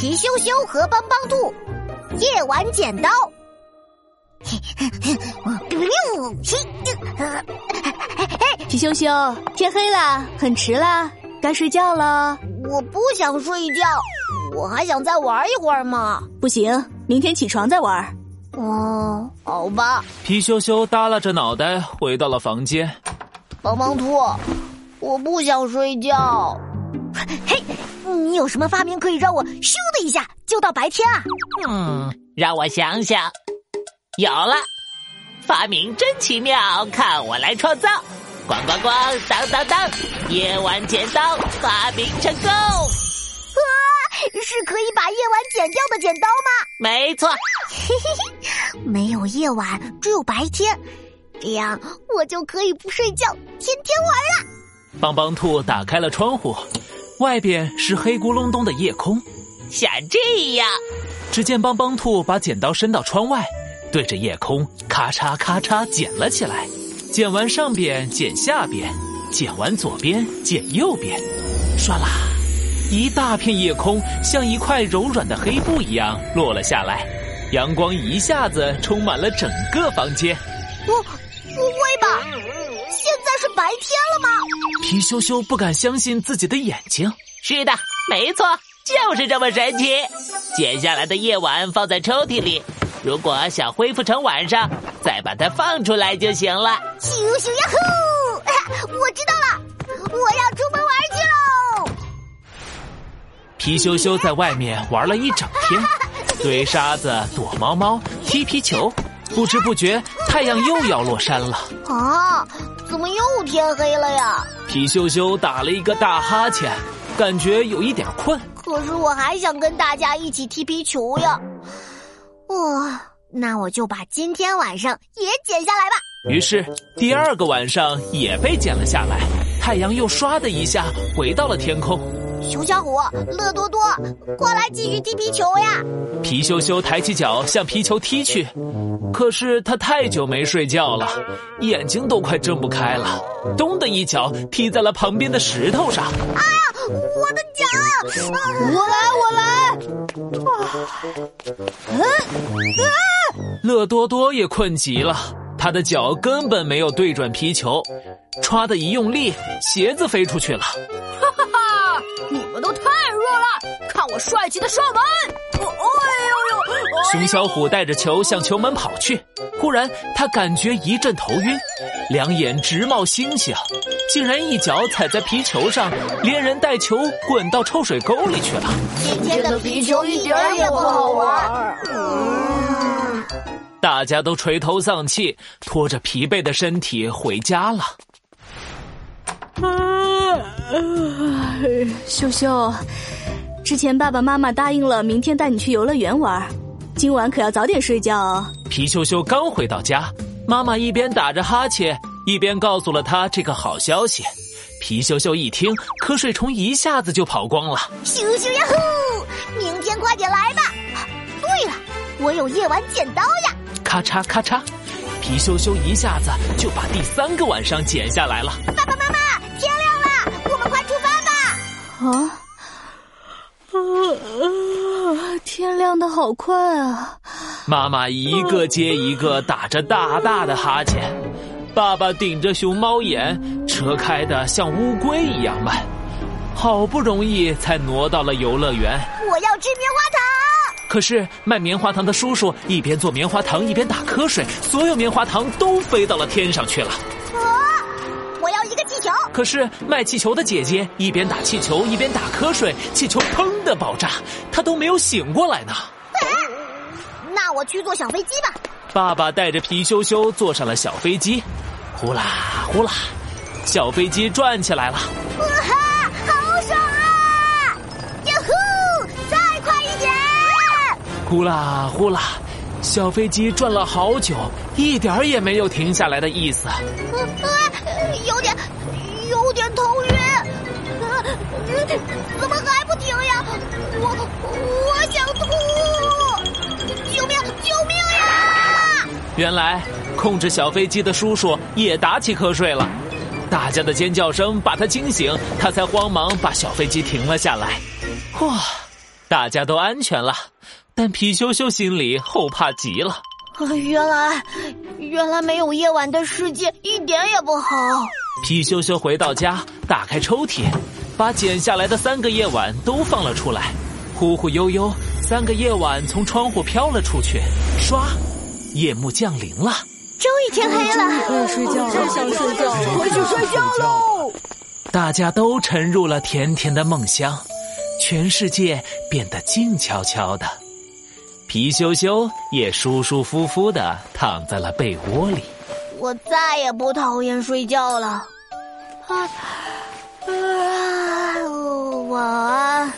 皮羞羞和帮帮兔，夜晚剪刀。皮羞羞，天黑了，很迟了，该睡觉了。我不想睡觉，我还想再玩一会儿嘛。不行，明天起床再玩。哦，好吧。皮羞羞耷拉着脑袋回到了房间。帮帮兔，我不想睡觉。嘿，你有什么发明可以让我咻的一下就到白天啊？嗯，让我想想，有了，发明真奇妙，看我来创造！咣咣咣，当当当，夜晚剪刀发明成功！啊，是可以把夜晚剪掉的剪刀吗？没错。嘿嘿嘿，没有夜晚，只有白天，这样我就可以不睡觉，天天玩了。帮帮兔打开了窗户。外边是黑咕隆咚的夜空，像这样。只见帮帮兔把剪刀伸到窗外，对着夜空咔嚓咔嚓剪了起来。剪完上边，剪下边，剪完左边，剪右边，唰啦，一大片夜空像一块柔软的黑布一样落了下来，阳光一下子充满了整个房间。不，不会吧？现在是白天了吗？皮羞羞不敢相信自己的眼睛。是的，没错，就是这么神奇。剪下来的夜晚放在抽屉里，如果想恢复成晚上，再把它放出来就行了。咻咻呀呼！我知道了，我要出门玩去喽。皮羞羞在外面玩了一整天，堆沙子、躲猫猫、踢皮球，不知不觉太阳又要落山了。啊！怎么又天黑了呀？皮羞羞打了一个大哈欠，感觉有一点困。可是我还想跟大家一起踢皮球呀！哇，那我就把今天晚上也剪下来吧。于是第二个晚上也被剪了下来，太阳又唰的一下回到了天空。熊小虎、乐多多，过来继续踢皮球呀！皮羞羞抬起脚向皮球踢去，可是他太久没睡觉了，眼睛都快睁不开了，咚的一脚踢在了旁边的石头上。啊！我的脚！我来，我来！啊！乐多多也困极了，他的脚根本没有对准皮球，歘的一用力，鞋子飞出去了。帅气的射门！哎呦呦！熊小虎带着球向球门跑去，忽然他感觉一阵头晕，两眼直冒星星，竟然一脚踩在皮球上，连人带球滚到臭水沟里去了。今天的皮球一点也不好玩。大家都垂头丧气，拖着疲惫的身体回家了。羞羞，之前爸爸妈妈答应了，明天带你去游乐园玩，今晚可要早点睡觉哦。皮羞羞刚回到家，妈妈一边打着哈欠，一边告诉了他这个好消息。皮羞羞一听，瞌睡虫一下子就跑光了。咻咻呀呼！明天快点来吧。对了，我有夜晚剪刀呀。咔嚓咔嚓，皮羞羞一下子就把第三个晚上剪下来了。爸爸妈妈。天亮了，我们快出发吧啊，天亮的好快啊！妈妈一个接一个打着大大的哈欠，爸爸顶着熊猫眼，车开的像乌龟一样慢，好不容易才挪到了游乐园。我要吃棉花糖。可是卖棉花糖的叔叔一边做棉花糖一边打瞌睡，所有棉花糖都飞到了天上去了。可是卖气球的姐姐一边打气球一边打瞌睡，气球砰的爆炸，她都没有醒过来呢。那我去坐小飞机吧。爸爸带着皮羞羞坐上了小飞机，呼啦呼啦，小飞机转起来了。哇哈，好爽啊！呀呼，再快一点！呼啦呼啦，小飞机转了好久，一点儿也没有停下来的意思。有点头晕，怎么还不停呀？我我想吐！救命！救命呀！原来控制小飞机的叔叔也打起瞌睡了，大家的尖叫声把他惊醒，他才慌忙把小飞机停了下来。哇，大家都安全了，但皮羞羞心里后怕极了。原来，原来没有夜晚的世界一点也不好。皮羞羞回到家，打开抽屉，把剪下来的三个夜晚都放了出来。忽忽悠悠，三个夜晚从窗户飘了出去。唰，夜幕降临了。终于天黑了，快睡觉了，想睡觉，快去睡觉喽！大家都沉入了甜甜的梦乡，全世界变得静悄悄的。皮羞羞也舒舒服服的躺在了被窝里。我再也不讨厌睡觉了。啊啊，晚安。